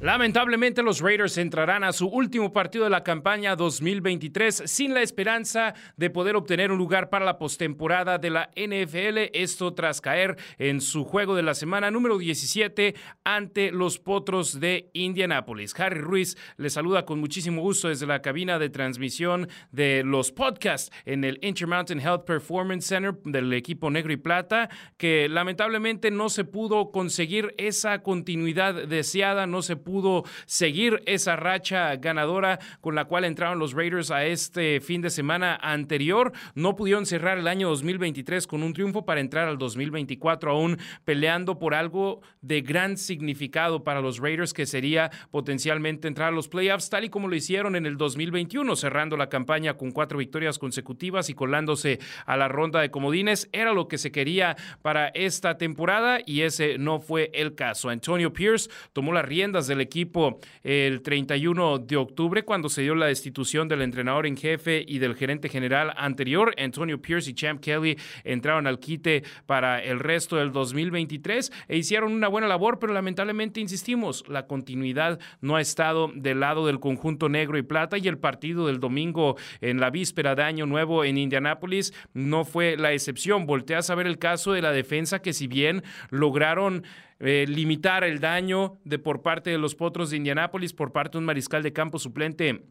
Lamentablemente los Raiders entrarán a su último partido de la campaña 2023 sin la esperanza de poder obtener un lugar para la postemporada de la NFL, esto tras caer en su juego de la semana número 17 ante los Potros de Indianápolis. Harry Ruiz les saluda con muchísimo gusto desde la cabina de transmisión de los podcasts en el Intermountain Health Performance Center del equipo negro y plata, que lamentablemente no se pudo conseguir esa continuidad deseada, no se pudo seguir esa racha ganadora con la cual entraron los Raiders a este fin de semana anterior. No pudieron cerrar el año 2023 con un triunfo para entrar al 2024 aún peleando por algo de gran significado para los Raiders que sería potencialmente entrar a los playoffs tal y como lo hicieron en el 2021 cerrando la campaña con cuatro victorias consecutivas y colándose a la ronda de comodines. Era lo que se quería para esta temporada y ese no fue el caso. Antonio Pierce tomó las riendas del equipo el 31 de octubre cuando se dio la destitución del entrenador en jefe y del gerente general anterior. Antonio Pierce y Champ Kelly entraron al quite para el resto del 2023 e hicieron una buena labor, pero lamentablemente, insistimos, la continuidad no ha estado del lado del conjunto negro y plata y el partido del domingo en la víspera de Año Nuevo en Indianápolis no fue la excepción. Volteas a ver el caso de la defensa que si bien lograron eh, limitar el daño de por parte de los Potros de Indianápolis, por parte de un mariscal de campo suplente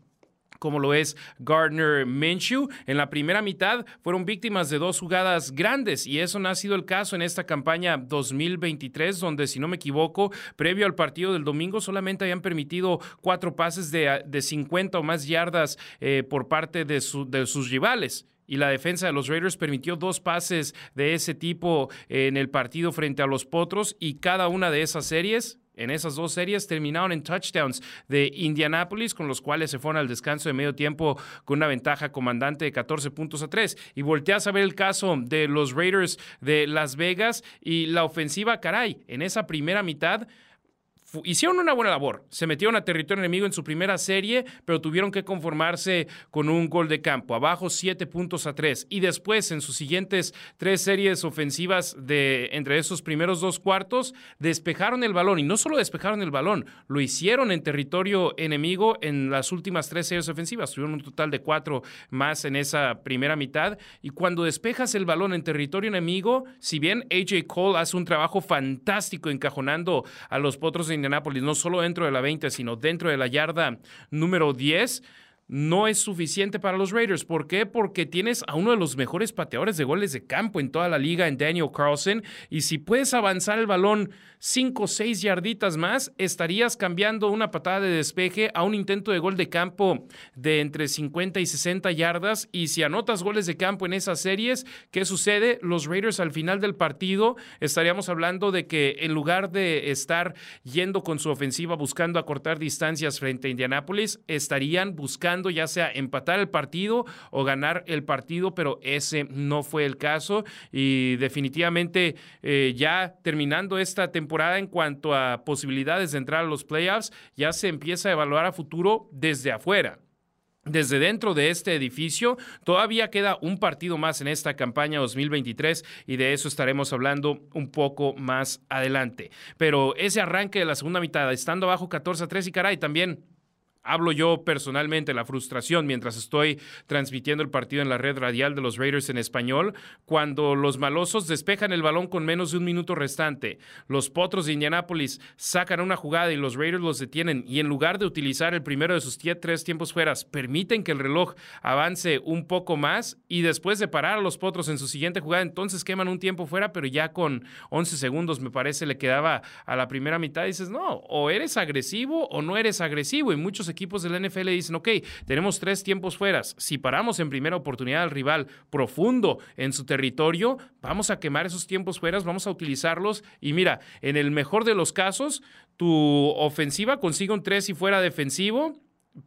como lo es Gardner Minshew. En la primera mitad fueron víctimas de dos jugadas grandes y eso no ha sido el caso en esta campaña 2023, donde si no me equivoco, previo al partido del domingo solamente habían permitido cuatro pases de, de 50 o más yardas eh, por parte de, de sus rivales y la defensa de los Raiders permitió dos pases de ese tipo en el partido frente a los Potros y cada una de esas series en esas dos series terminaron en touchdowns de Indianapolis, con los cuales se fueron al descanso de medio tiempo con una ventaja comandante de 14 puntos a 3. Y volteas a ver el caso de los Raiders de Las Vegas y la ofensiva, caray, en esa primera mitad hicieron una buena labor. Se metieron a territorio enemigo en su primera serie, pero tuvieron que conformarse con un gol de campo, abajo siete puntos a tres. Y después, en sus siguientes tres series ofensivas de entre esos primeros dos cuartos, despejaron el balón. Y no solo despejaron el balón, lo hicieron en territorio enemigo en las últimas tres series ofensivas. Tuvieron un total de cuatro más en esa primera mitad. Y cuando despejas el balón en territorio enemigo, si bien AJ Cole hace un trabajo fantástico encajonando a los potros de Indianapolis, no solo dentro de la 20, sino dentro de la yarda número 10, no es suficiente para los Raiders. ¿Por qué? Porque tienes a uno de los mejores pateadores de goles de campo en toda la liga, en Daniel Carlson, y si puedes avanzar el balón 5 o 6 yarditas más, estarías cambiando una patada de despeje a un intento de gol de campo de entre 50 y 60 yardas, y si anotas goles de campo en esas series, ¿qué sucede? Los Raiders al final del partido estaríamos hablando de que en lugar de estar yendo con su ofensiva buscando acortar distancias frente a Indianapolis, estarían buscando ya sea empatar el partido o ganar el partido, pero ese no fue el caso y definitivamente eh, ya terminando esta temporada en cuanto a posibilidades de entrar a los playoffs, ya se empieza a evaluar a futuro desde afuera desde dentro de este edificio. Todavía queda un partido más en esta campaña 2023 y de eso estaremos hablando un poco más adelante. Pero ese arranque de la segunda mitad, estando abajo 14 a 3 y caray, también hablo yo personalmente, la frustración mientras estoy transmitiendo el partido en la red radial de los Raiders en español, cuando los malosos despejan el balón con menos de un minuto restante. Los potros de Indianápolis sacan una jugada y los Raiders los detienen y en lugar de utilizar el primero de sus tres tiempos fueras, permiten que el reloj avance un poco más y después de parar a los potros en su siguiente jugada, entonces queman un tiempo fuera, pero ya con 11 segundos me parece le quedaba a la primera mitad. Dices, no, o eres agresivo o no eres agresivo y muchos de la NFL dicen, ok, tenemos tres tiempos fuera. Si paramos en primera oportunidad al rival profundo en su territorio, vamos a quemar esos tiempos fuera, vamos a utilizarlos. Y mira, en el mejor de los casos, tu ofensiva consigue un tres y fuera defensivo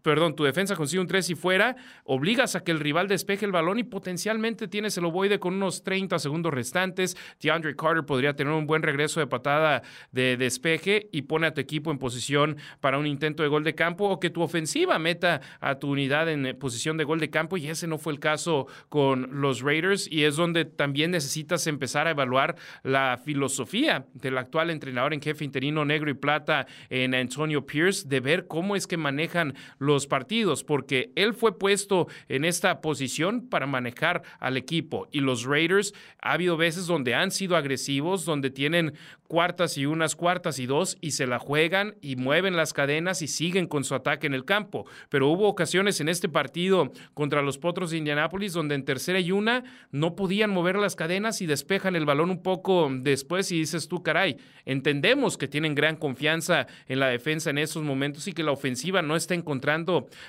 perdón, tu defensa consigue un 3 y fuera, obligas a que el rival despeje el balón y potencialmente tienes el ovoide con unos 30 segundos restantes. DeAndre Carter podría tener un buen regreso de patada de despeje y pone a tu equipo en posición para un intento de gol de campo o que tu ofensiva meta a tu unidad en posición de gol de campo y ese no fue el caso con los Raiders y es donde también necesitas empezar a evaluar la filosofía del actual entrenador en jefe interino negro y plata en Antonio Pierce de ver cómo es que manejan los partidos, porque él fue puesto en esta posición para manejar al equipo. Y los Raiders ha habido veces donde han sido agresivos, donde tienen cuartas y unas cuartas y dos y se la juegan y mueven las cadenas y siguen con su ataque en el campo. Pero hubo ocasiones en este partido contra los Potros de Indianápolis donde en tercera y una no podían mover las cadenas y despejan el balón un poco después y dices tú, caray, entendemos que tienen gran confianza en la defensa en esos momentos y que la ofensiva no está encontrando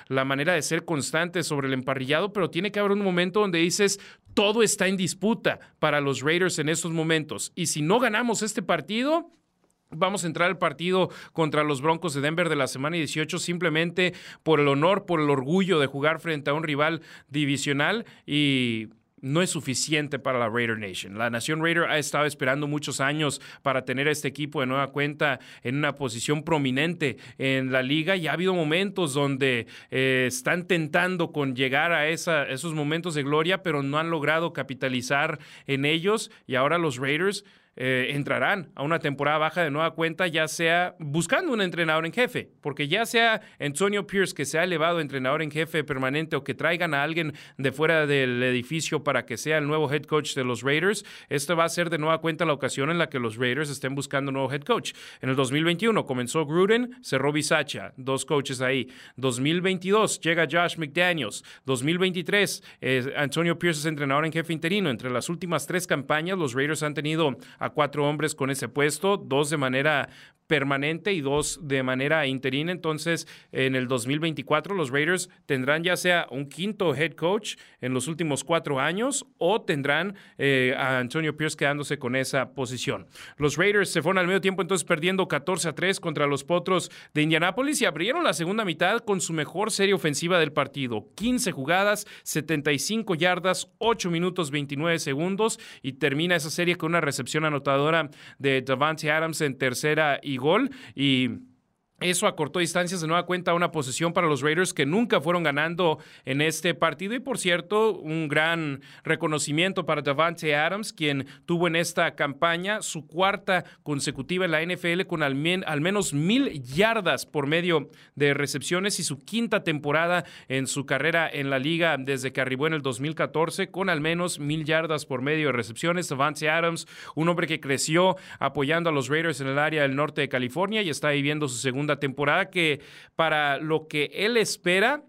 la manera de ser constante sobre el emparrillado, pero tiene que haber un momento donde dices, todo está en disputa para los Raiders en estos momentos. Y si no ganamos este partido, Vamos a entrar al partido contra los Broncos de Denver de la semana 18 simplemente por el honor, por el orgullo de jugar frente a un rival divisional y no es suficiente para la Raider Nation. La Nación Raider ha estado esperando muchos años para tener a este equipo de nueva cuenta en una posición prominente en la liga y ha habido momentos donde eh, están tentando con llegar a esos momentos de gloria, pero no han logrado capitalizar en ellos y ahora los Raiders eh, entrarán a una temporada baja de nueva cuenta, ya sea buscando un entrenador en jefe, porque ya sea Antonio Pierce que sea elevado entrenador en jefe permanente o que traigan a alguien de fuera del edificio para que sea el nuevo head coach de los Raiders, esto va a ser de nueva cuenta la ocasión en la que los Raiders estén buscando un nuevo head coach. En el 2021 comenzó Gruden, cerró Bisacha, dos coaches ahí. 2022 llega Josh McDaniels. 2023 eh, Antonio Pierce es entrenador en jefe interino. Entre las últimas tres campañas, los Raiders han tenido a cuatro hombres con ese puesto, dos de manera permanente y dos de manera interina. Entonces, en el 2024 los Raiders tendrán ya sea un quinto head coach en los últimos cuatro años o tendrán eh, a Antonio Pierce quedándose con esa posición. Los Raiders se fueron al medio tiempo entonces perdiendo 14 a 3 contra los Potros de Indianápolis y abrieron la segunda mitad con su mejor serie ofensiva del partido. 15 jugadas, 75 yardas, 8 minutos 29 segundos y termina esa serie con una recepción anotadora de Davante Adams en tercera y gol. Y eso acortó distancias de nueva cuenta a una posición para los Raiders que nunca fueron ganando en este partido. Y por cierto, un gran reconocimiento para Davante Adams, quien tuvo en esta campaña su cuarta consecutiva en la NFL con al, menos mil yardas por medio de recepciones y su quinta temporada en su carrera en la liga desde que arribó en el 2014 con al menos mil yardas por medio de recepciones. Davante Adams, un hombre que creció apoyando a los Raiders en el área del norte de California y está viviendo su segunda temporada que para lo que él espera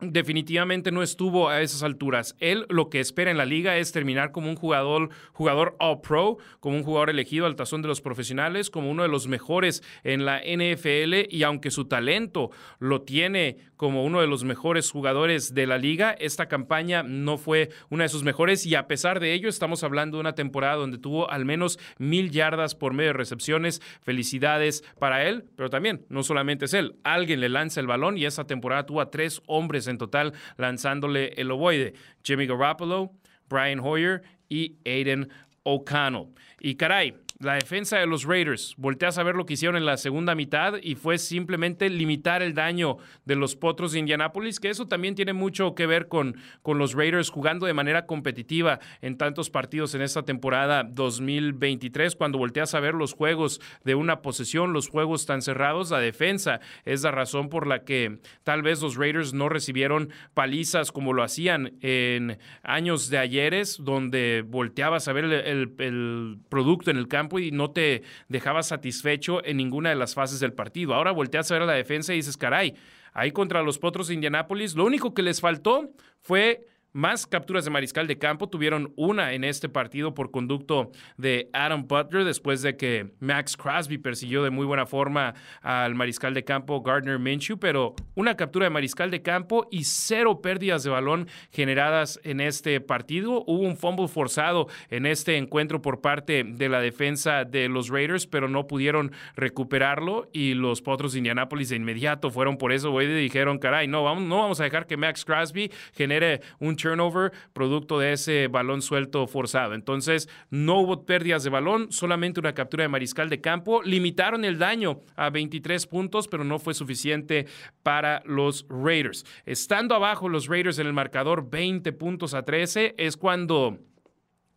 definitivamente no estuvo a esas alturas. Él lo que espera en la liga es terminar como un jugador, jugador All Pro, como un jugador elegido al tazón de los profesionales, como uno de los mejores en la NFL y aunque su talento lo tiene como uno de los mejores jugadores de la liga, esta campaña no fue una de sus mejores y a pesar de ello estamos hablando de una temporada donde tuvo al menos mil yardas por medio de recepciones. Felicidades para él, pero también no solamente es él, alguien le lanza el balón y esta temporada tuvo a tres hombres en total lanzándole el ovoide. Jimmy Garoppolo, Brian Hoyer y Aiden O'Connell. Y caray, la defensa de los Raiders. Volteas a ver lo que hicieron en la segunda mitad y fue simplemente limitar el daño de los Potros de Indianápolis, que eso también tiene mucho que ver con, con los Raiders jugando de manera competitiva en tantos partidos en esta temporada 2023. Cuando volteas a ver los juegos de una posesión, los juegos tan cerrados, la defensa es la razón por la que tal vez los Raiders no recibieron palizas como lo hacían en años de ayeres, donde volteabas a ver el, el producto en el campo y no te dejaba satisfecho en ninguna de las fases del partido. Ahora volteas a ver a la defensa y dices, caray, ahí contra los Potros de Indianápolis, lo único que les faltó fue más capturas de mariscal de campo. Tuvieron una en este partido por conducto de Adam Butler después de que Max Crosby persiguió de muy buena forma al mariscal de campo Gardner Minshew, pero una captura de mariscal de campo y cero pérdidas de balón generadas en este partido. Hubo un fumble forzado en este encuentro por parte de la defensa de los Raiders, pero no pudieron recuperarlo y los Potros de Indianápolis de inmediato fueron por eso, dijeron, caray, no vamos, no vamos a dejar que Max Crosby genere un turnover producto de ese balón suelto forzado. Entonces, no hubo pérdidas de balón, solamente una captura de mariscal de campo. Limitaron el daño a 23 puntos, pero no fue suficiente para los Raiders. Estando abajo los Raiders en el marcador 20 puntos a 13, es cuando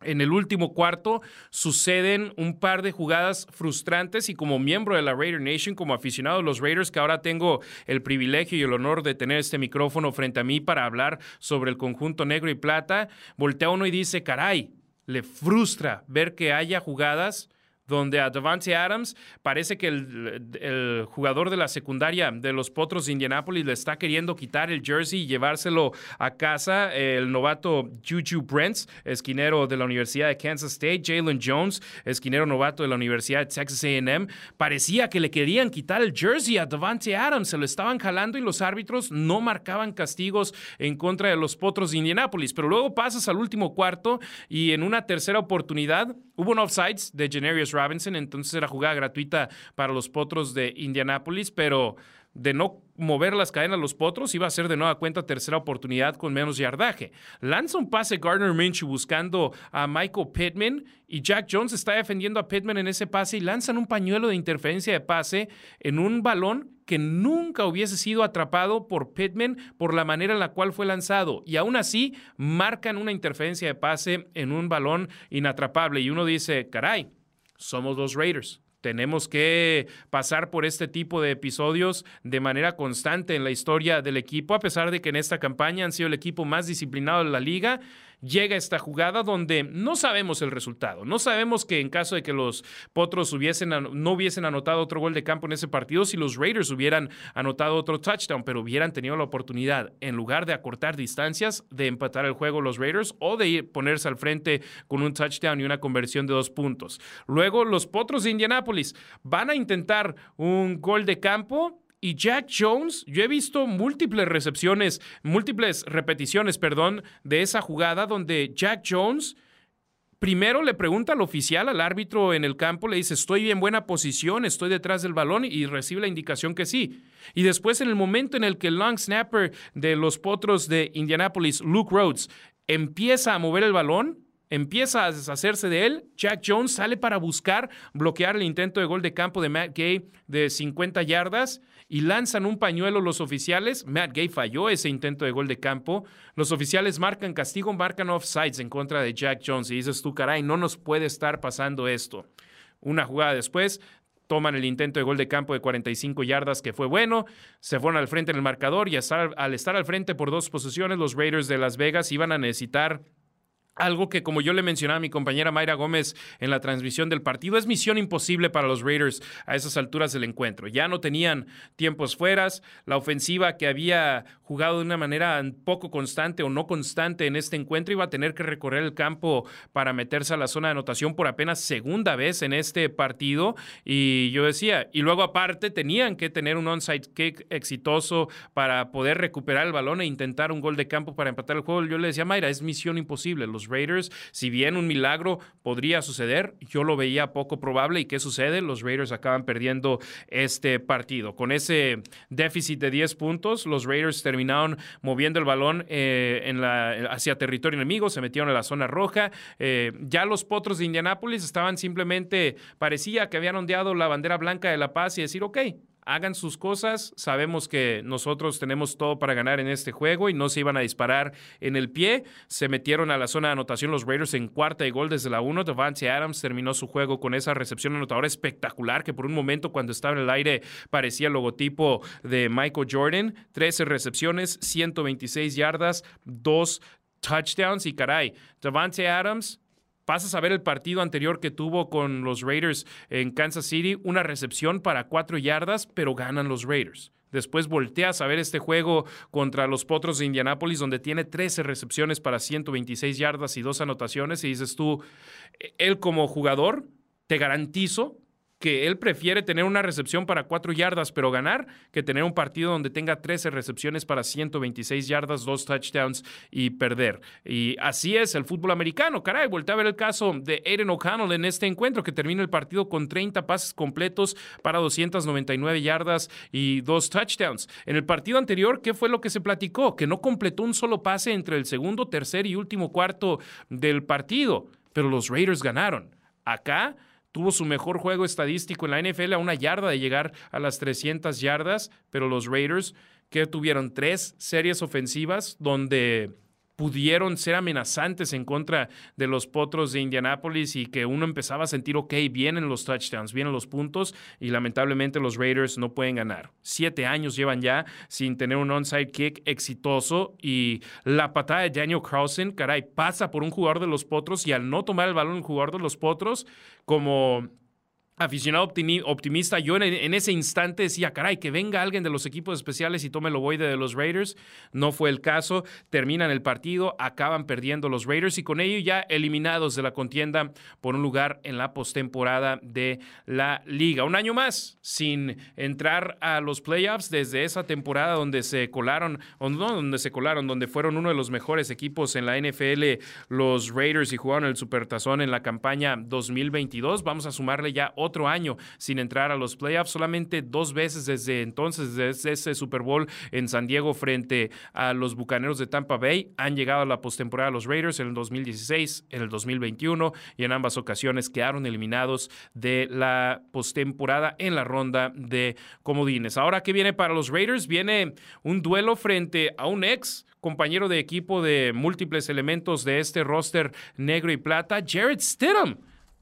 en el último cuarto suceden un par de jugadas frustrantes y como miembro de la Raider Nation, como aficionado de los Raiders, que ahora tengo el privilegio y el honor de tener este micrófono frente a mí para hablar sobre el conjunto negro y plata, voltea uno y dice, caray, le frustra ver que haya jugadas donde a Devante Adams parece que el, jugador de la secundaria de los Potros de Indianapolis le está queriendo quitar el jersey y llevárselo a casa. El novato Juju Brents, esquinero de la Universidad de Kansas State, Jalen Jones, esquinero novato de la Universidad de Texas AM, parecía que le querían quitar el jersey a Devante Adams, se lo estaban jalando y los árbitros no marcaban castigos en contra de los Potros de Indianapolis. Pero luego pasas al último cuarto y en una tercera oportunidad hubo un offsides de Generius Robinson, entonces era jugada gratuita para los potros de Indianapolis, pero de no mover las cadenas los potros, iba a ser de nueva cuenta tercera oportunidad con menos yardaje. Lanza un pase Gardner Minshew buscando a Michael Pittman y Jack Jones está defendiendo a Pittman en ese pase y lanzan un pañuelo de interferencia de pase en un balón que nunca hubiese sido atrapado por Pittman por la manera en la cual fue lanzado. Y aún así marcan una interferencia de pase en un balón inatrapable. Y uno dice, caray, somos los Raiders. Tenemos que pasar por este tipo de episodios de manera constante en la historia del equipo, a pesar de que en esta campaña han sido el equipo más disciplinado de la liga llega esta jugada donde no sabemos el resultado. No sabemos que en caso de que los Potros hubiesen, no hubiesen anotado otro gol de campo en ese partido, si los Raiders hubieran anotado otro touchdown, pero hubieran tenido la oportunidad, en lugar de acortar distancias, de empatar el juego los Raiders o de ir, ponerse al frente con un touchdown y una conversión de dos puntos. Luego los Potros de Indianápolis van a intentar un gol de campo y Jack Jones, yo he visto múltiples recepciones, múltiples repeticiones, perdón, de esa jugada donde Jack Jones primero le pregunta al oficial, al árbitro en el campo, le dice, estoy en buena posición, estoy detrás del balón y recibe la indicación que sí. Y después en el momento en el que el long snapper de los potros de Indianapolis, Luke Rhodes, empieza a mover el balón, empieza a deshacerse de él. Jack Jones sale para buscar bloquear el intento de gol de campo de Matt Gay de 50 yardas y lanzan un pañuelo los oficiales. Matt Gay falló ese intento de gol de campo. Los oficiales marcan castigo, marcan offsides en contra de Jack Jones y dices tú, caray, no nos puede estar pasando esto. Una jugada después, toman el intento de gol de campo de 45 yardas que fue bueno, se fueron al frente en el marcador y al estar al frente por dos posiciones, los Raiders de Las Vegas iban a necesitar algo que, como yo le mencionaba a mi compañera Mayra Gómez en la transmisión del partido, es misión imposible para los Raiders a esas alturas del encuentro. Ya no tenían tiempos fueras, la ofensiva que había jugado de una manera poco constante o no constante en este encuentro iba a tener que recorrer el campo para meterse a la zona de anotación por apenas segunda vez en este partido. Y yo decía, y luego aparte tenían que tener un onside kick exitoso para poder recuperar el balón e intentar un gol de campo para empatar el juego. Yo le decía, Mayra, es misión imposible. Raiders. Si bien un milagro podría suceder, yo lo veía poco probable. ¿Y qué sucede? Los Raiders acaban perdiendo este partido. Con ese déficit de 10 puntos, los Raiders terminaron moviendo el balón eh, en la, hacia territorio enemigo, se metieron en la zona roja. Eh, ya los potros de Indianápolis estaban simplemente, parecía que habían ondeado la bandera blanca de la paz y decir, ok, hagan sus cosas. Sabemos que nosotros tenemos todo para ganar en este juego y no se iban a disparar en el pie. Se metieron a la zona de anotación los Raiders en cuarta y gol desde la 1. Devante Adams terminó su juego con esa recepción anotadora espectacular que por un momento cuando estaba en el aire parecía el logotipo de Michael Jordan. 13 recepciones, 126 yardas, 2 touchdowns y caray, Devante Adams pasas a ver el partido anterior que tuvo con los Raiders en Kansas City, una recepción para cuatro yardas, pero ganan los Raiders. Después volteas a ver este juego contra los Potros de Indianápolis, donde tiene 13 recepciones para 126 yardas y dos anotaciones, y dices tú, e-, él como jugador, te garantizo que él prefiere tener una recepción para cuatro yardas, pero ganar, que tener un partido donde tenga 13 recepciones para 126 yardas, dos touchdowns y perder. Y así es el fútbol americano. Caray, volteé a ver el caso de Aiden O'Connell en este encuentro, que termina el partido con 30 pases completos para 299 yardas y dos touchdowns. En el partido anterior, ¿qué fue lo que se platicó? Que no completó un solo pase entre el segundo, tercer y último cuarto del partido, pero los Raiders ganaron. Acá tuvo su mejor juego estadístico en la NFL a una yarda de llegar a las 300 yardas, pero los Raiders que tuvieron tres series ofensivas donde pudieron ser amenazantes en contra de los potros de Indianápolis y que uno empezaba a sentir, ok, vienen los touchdowns, vienen los puntos y lamentablemente los Raiders no pueden ganar. Siete años llevan ya sin tener un onside kick exitoso y la patada de Daniel Carlson, caray, pasa por un jugador de los potros y al no tomar el balón un jugador de los potros, como aficionado optimista, yo en, ese instante decía, caray, que venga alguien de los equipos especiales y tome el ovoide de los Raiders. No fue el caso. Terminan el partido, acaban perdiendo los Raiders y con ello ya eliminados de la contienda por un lugar en la postemporada de la liga. Un año más sin entrar a los playoffs desde esa temporada donde se colaron, o no donde se colaron, donde fueron uno de los mejores equipos en la NFL, los Raiders y jugaron el Supertazón en la campaña 2022. Vamos a sumarle ya otro otro año sin entrar a los playoffs, solamente dos veces desde entonces, desde ese Super Bowl en San Diego frente a los Bucaneros de Tampa Bay, han llegado a la postemporada los Raiders en el 2016, en el 2021 y en ambas ocasiones quedaron eliminados de la postemporada en la ronda de comodines. Ahora, ¿qué viene para los Raiders? Viene un duelo frente a un ex compañero de equipo de múltiples elementos de este roster negro y plata, Jared Stidham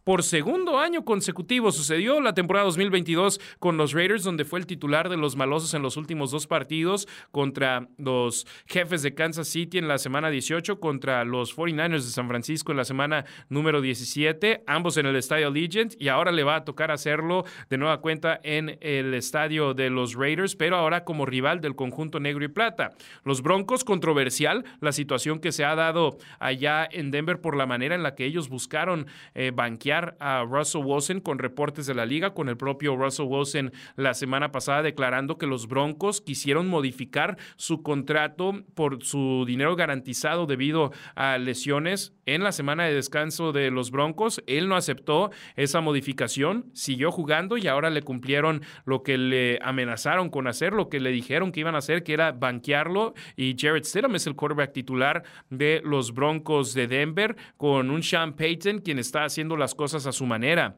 por segundo año consecutivo. Sucedió la temporada 2022 con los Raiders, donde fue el titular de los malosos en los últimos dos partidos contra los jefes de Kansas City en la semana 18, contra los 49ers de San Francisco en la semana número 17, ambos en el Estadio Legend, y ahora le va a tocar hacerlo de nueva cuenta en el estadio de los Raiders, pero ahora como rival del conjunto negro y plata. Los Broncos, controversial la situación que se ha dado allá en Denver por la manera en la que ellos buscaron eh, banquear a Russell Wilson con reportes de la liga, con el propio Russell Wilson la semana pasada declarando que los Broncos quisieron modificar su contrato por su dinero garantizado debido a lesiones en la semana de descanso de los Broncos. Él no aceptó esa modificación, siguió jugando y ahora le cumplieron lo que le amenazaron con hacer, lo que le dijeron que iban a hacer, que era banquearlo. Y Jared Stidham es el quarterback titular de los Broncos de Denver, con un Sean Payton, quien está haciendo las cosas cosas a su manera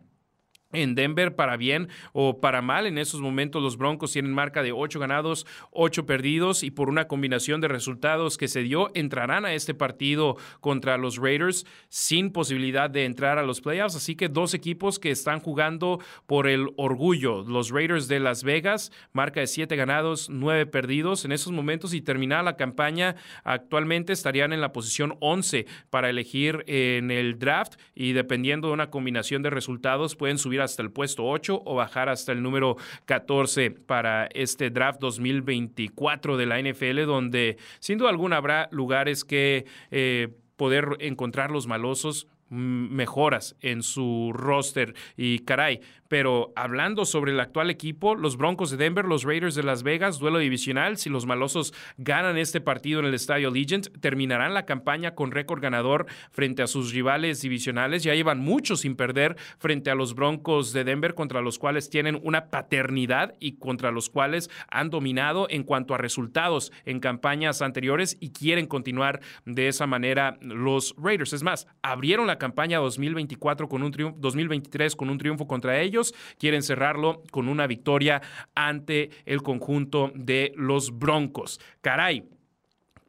en Denver para bien o para mal. En esos momentos los Broncos tienen marca de 8 ganados, 8 perdidos y por una combinación de resultados que se dio entrarán a este partido contra los Raiders sin posibilidad de entrar a los playoffs. Así que dos equipos que están jugando por el orgullo. Los Raiders de Las Vegas, marca de 7 ganados, 9 perdidos. En esos momentos y terminada la campaña actualmente estarían en la posición 11 para elegir en el draft y dependiendo de una combinación de resultados pueden subir hasta el puesto 8 o bajar hasta el número 14 para este draft 2024 de la NFL, donde sin duda alguna habrá lugares que eh, poder encontrar los malosos mejoras en su roster. Y caray, pero hablando sobre el actual equipo, los Broncos de Denver, los Raiders de Las Vegas, duelo divisional, si los malosos ganan este partido en el Estadio Legend, terminarán la campaña con récord ganador frente a sus rivales divisionales, ya llevan mucho sin perder frente a los Broncos de Denver contra los cuales tienen una paternidad y contra los cuales han dominado en cuanto a resultados en campañas anteriores y quieren continuar de esa manera los Raiders. Es más, abrieron la campaña 2024 con un triunfo, 2023 con un triunfo contra ellos. Quieren cerrarlo con una victoria ante el conjunto de los Broncos. Caray,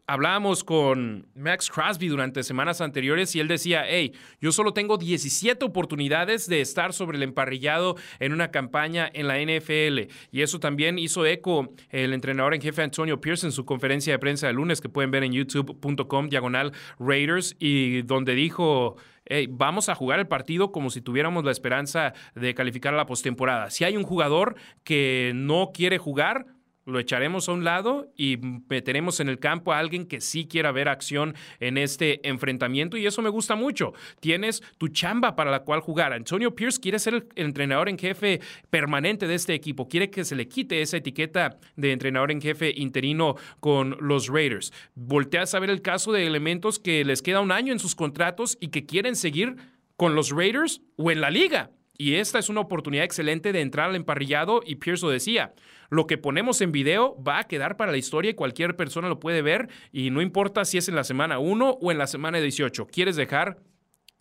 hablábamos con Max Crosby durante semanas anteriores y él decía, hey, yo solo tengo 17 oportunidades de estar sobre el emparrillado en una campaña en la NFL. Y eso también hizo eco el entrenador en jefe Antonio Pierce en su conferencia de prensa de lunes que pueden ver en youtube.com diagonal Raiders y donde dijo... Hey, vamos a jugar el partido como si tuviéramos la esperanza de calificar a la postemporada. Si hay un jugador que no quiere jugar, lo echaremos a un lado y meteremos en el campo a alguien que sí quiera ver acción en este enfrentamiento y eso me gusta mucho. Tienes tu chamba para la cual jugar. Antonio Pierce quiere ser el entrenador en jefe permanente de este equipo, quiere que se le quite esa etiqueta de entrenador en jefe interino con los Raiders. Volteas a ver el caso de elementos que les queda un año en sus contratos y que quieren seguir con los Raiders o en la liga. Y esta es una oportunidad excelente de entrar al emparrillado y Pierce lo decía. Lo que ponemos en video va a quedar para la historia y cualquier persona lo puede ver y no importa si es en la semana 1 o en la semana 18. ¿Quieres dejar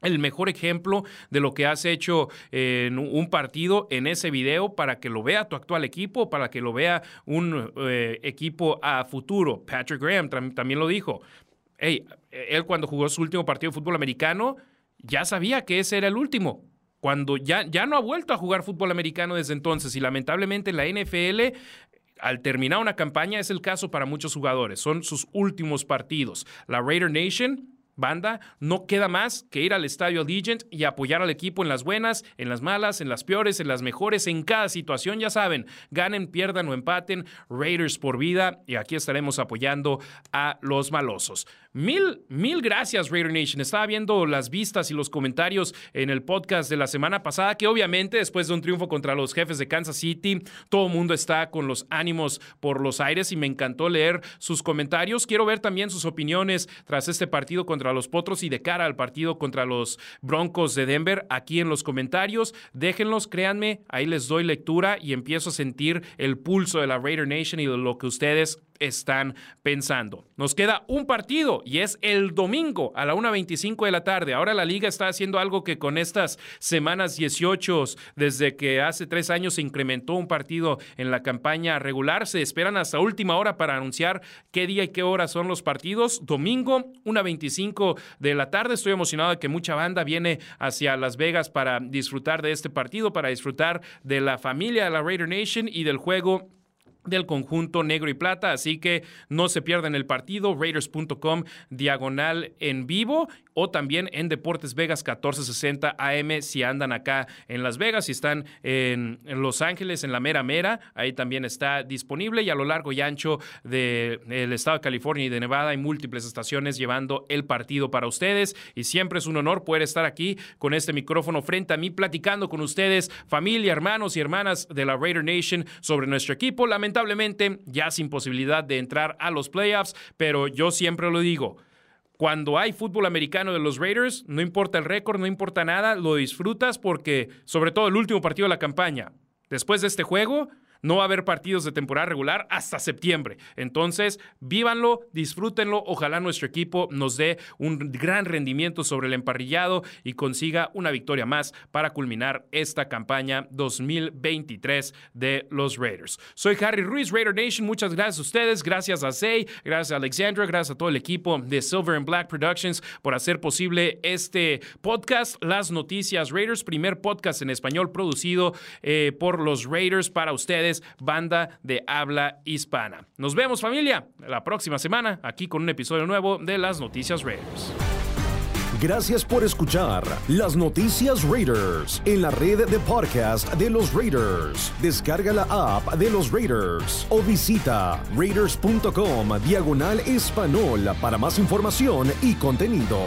el mejor ejemplo de lo que has hecho en un partido en ese video para que lo vea tu actual equipo, para que lo vea un eh, equipo a futuro. Patrick Graham también lo dijo. Hey, él cuando jugó su último partido de fútbol americano ya sabía que ese era el último cuando ya, ya no ha vuelto a jugar fútbol americano desde entonces y lamentablemente la NFL al terminar una campaña es el caso para muchos jugadores, son sus últimos partidos. La Raider Nation banda, no queda más que ir al estadio Allegiant y apoyar al equipo en las buenas, en las malas, en las peores, en las mejores, en cada situación, ya saben, ganen, pierdan o empaten, Raiders por vida y aquí estaremos apoyando a los malosos. Mil, mil gracias Raider Nation. Estaba viendo las vistas y los comentarios en el podcast de la semana pasada, que obviamente después de un triunfo contra los jefes de Kansas City, todo el mundo está con los ánimos por los aires y me encantó leer sus comentarios. Quiero ver también sus opiniones tras este partido contra los Potros y de cara al partido contra los Broncos de Denver aquí en los comentarios. Déjenlos, créanme, ahí les doy lectura y empiezo a sentir el pulso de la Raider Nation y de lo que ustedes están pensando. Nos queda un partido y es el domingo a la 1.25 de la tarde. Ahora la liga está haciendo algo que con estas semanas 18, desde que hace tres años se incrementó un partido en la campaña regular, se esperan hasta última hora para anunciar qué día y qué hora son los partidos. Domingo, 1.25 de la tarde. Estoy emocionado de que mucha banda viene hacia Las Vegas para disfrutar de este partido, para disfrutar de la familia de la Raider Nation y del juego del conjunto negro y plata, así que no se pierdan el partido, raiders.com diagonal en vivo o también en Deportes Vegas 1460 AM si andan acá en Las Vegas, y están en, Los Ángeles, en la mera mera, ahí también está disponible y a lo largo y ancho del estado de California y de Nevada hay múltiples estaciones llevando el partido para ustedes y siempre es un honor poder estar aquí con este micrófono frente a mí platicando con ustedes, familia, hermanos y hermanas de la Raider Nation sobre nuestro equipo. Lamentablemente ya sin posibilidad de entrar a los playoffs, pero yo siempre lo digo, cuando hay fútbol americano de los Raiders, no importa el récord, no importa nada, lo disfrutas porque, sobre todo el último partido de la campaña, después de este juego, no va a haber partidos de temporada regular hasta septiembre. Entonces, vívanlo, disfrútenlo. Ojalá nuestro equipo nos dé un gran rendimiento sobre el emparrillado y consiga una victoria más para culminar esta campaña 2023 de los Raiders. Soy Harry Ruiz, Raider Nation. Muchas gracias a ustedes. Gracias a Zay, gracias a Alexandra, gracias a todo el equipo de Silver and Black Productions por hacer posible este podcast, Las Noticias Raiders, primer podcast en español producido eh, por los Raiders para banda de habla hispana. Nos vemos familia la próxima semana aquí con un episodio nuevo de las Noticias Raiders. Gracias por escuchar las noticias Raiders en la red de podcast de los Raiders. Descarga la app de los Raiders o visita raiders.com diagonal español para más información y contenido.